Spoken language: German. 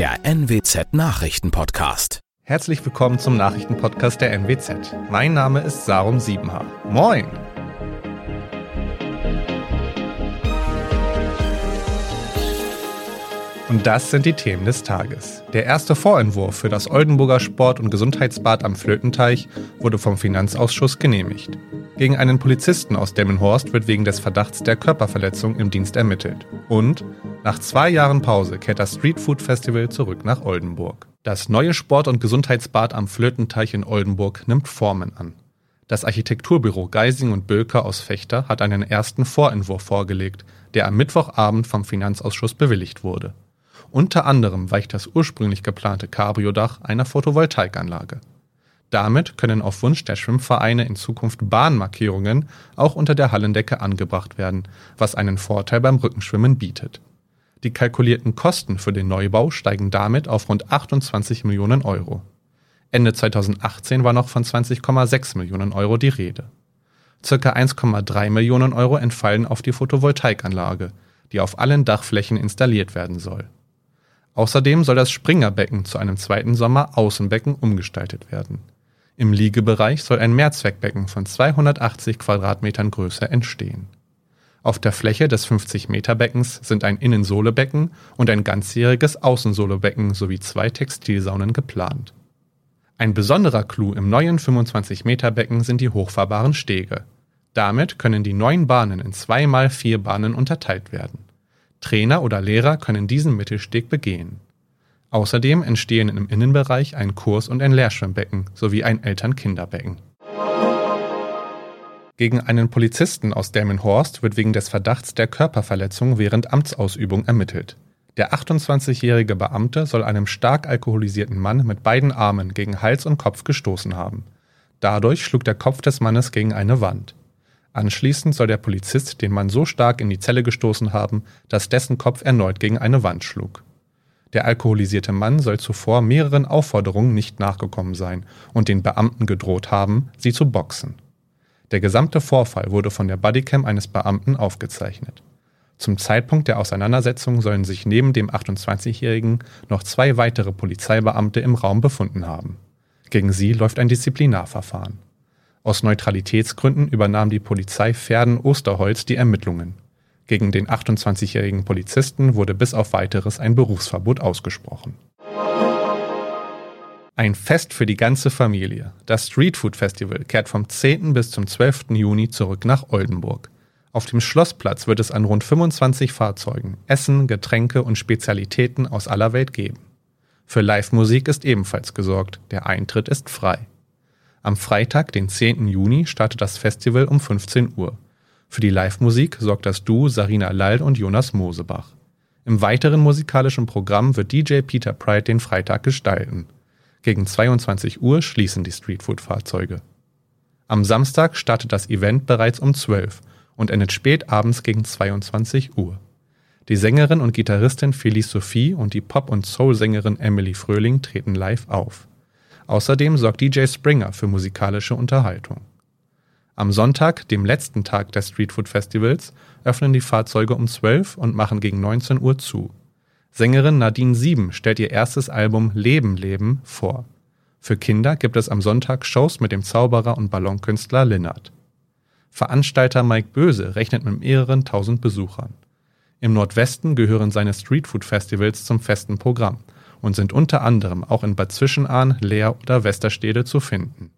der NWZ Nachrichtenpodcast. Herzlich willkommen zum Nachrichtenpodcast der NWZ. Mein Name ist Sarum Siebenhaar. Moin! Und das sind die Themen des Tages. Der erste Vorentwurf für das Oldenburger Sport- und Gesundheitsbad am Flötenteich wurde vom Finanzausschuss genehmigt. Gegen einen Polizisten aus Demmenhorst wird wegen des Verdachts der Körperverletzung im Dienst ermittelt. Und nach zwei Jahren Pause kehrt das Street Food Festival zurück nach Oldenburg. Das neue Sport- und Gesundheitsbad am Flötenteich in Oldenburg nimmt Formen an. Das Architekturbüro Geising und Bölker aus Fechter hat einen ersten Vorentwurf vorgelegt, der am Mittwochabend vom Finanzausschuss bewilligt wurde. Unter anderem weicht das ursprünglich geplante Cabrio-Dach einer Photovoltaikanlage. Damit können auf Wunsch der Schwimmvereine in Zukunft Bahnmarkierungen auch unter der Hallendecke angebracht werden, was einen Vorteil beim Rückenschwimmen bietet. Die kalkulierten Kosten für den Neubau steigen damit auf rund 28 Millionen Euro. Ende 2018 war noch von 20,6 Millionen Euro die Rede. Circa 1,3 Millionen Euro entfallen auf die Photovoltaikanlage, die auf allen Dachflächen installiert werden soll. Außerdem soll das Springerbecken zu einem zweiten Sommer-Außenbecken umgestaltet werden. Im Liegebereich soll ein Mehrzweckbecken von 280 Quadratmetern Größe entstehen. Auf der Fläche des 50-Meter-Beckens sind ein Innensohlebecken und ein ganzjähriges Außensohlebecken sowie zwei Textilsaunen geplant. Ein besonderer Clou im neuen 25-Meter-Becken sind die hochfahrbaren Stege. Damit können die neun Bahnen in zwei mal vier Bahnen unterteilt werden. Trainer oder Lehrer können diesen Mittelsteg begehen. Außerdem entstehen im Innenbereich ein Kurs- und ein Lehrschwimmbecken sowie ein Eltern-Kinder-Becken. Gegen einen Polizisten aus Delmenhorst wird wegen des Verdachts der Körperverletzung während Amtsausübung ermittelt. Der 28-jährige Beamte soll einem stark alkoholisierten Mann mit beiden Armen gegen Hals und Kopf gestoßen haben. Dadurch schlug der Kopf des Mannes gegen eine Wand. Anschließend soll der Polizist den Mann so stark in die Zelle gestoßen haben, dass dessen Kopf erneut gegen eine Wand schlug. Der alkoholisierte Mann soll zuvor mehreren Aufforderungen nicht nachgekommen sein und den Beamten gedroht haben, sie zu boxen. Der gesamte Vorfall wurde von der Bodycam eines Beamten aufgezeichnet. Zum Zeitpunkt der Auseinandersetzung sollen sich neben dem 28-Jährigen noch zwei weitere Polizeibeamte im Raum befunden haben. Gegen sie läuft ein Disziplinarverfahren. Aus Neutralitätsgründen übernahm die Polizei Verden-Osterholz die Ermittlungen. Gegen den 28-jährigen Polizisten wurde bis auf weiteres ein Berufsverbot ausgesprochen. Ein Fest für die ganze Familie. Das Street Food Festival kehrt vom 10. bis zum 12. Juni zurück nach Oldenburg. Auf dem Schlossplatz wird es an rund 25 Fahrzeugen Essen, Getränke und Spezialitäten aus aller Welt geben. Für Live-Musik ist ebenfalls gesorgt. Der Eintritt ist frei. Am Freitag, den 10. Juni, startet das Festival um 15 Uhr. Für die Live-Musik sorgt das Duo Sarina Lall und Jonas Mosebach. Im weiteren musikalischen Programm wird DJ Peter Pride den Freitag gestalten. Gegen 22 Uhr schließen die Streetfood-Fahrzeuge. Am Samstag startet das Event bereits um 12 und endet spät abends gegen 22 Uhr. Die Sängerin und Gitarristin Felice Sophie und die Pop- und Soul-Sängerin Emily Fröhling treten live auf. Außerdem sorgt DJ Springer für musikalische Unterhaltung. Am Sonntag, dem letzten Tag des Streetfood Festivals, öffnen die Fahrzeuge um 12 und machen gegen 19 Uhr zu. Sängerin Nadine Sieben stellt ihr erstes Album Leben Leben vor. Für Kinder gibt es am Sonntag Shows mit dem Zauberer und Ballonkünstler Linnert. Veranstalter Mike Böse rechnet mit mehreren tausend Besuchern. Im Nordwesten gehören seine Streetfood Festivals zum festen Programm und sind unter anderem auch in Bad Zwischenahn, Leer oder Westerstede zu finden.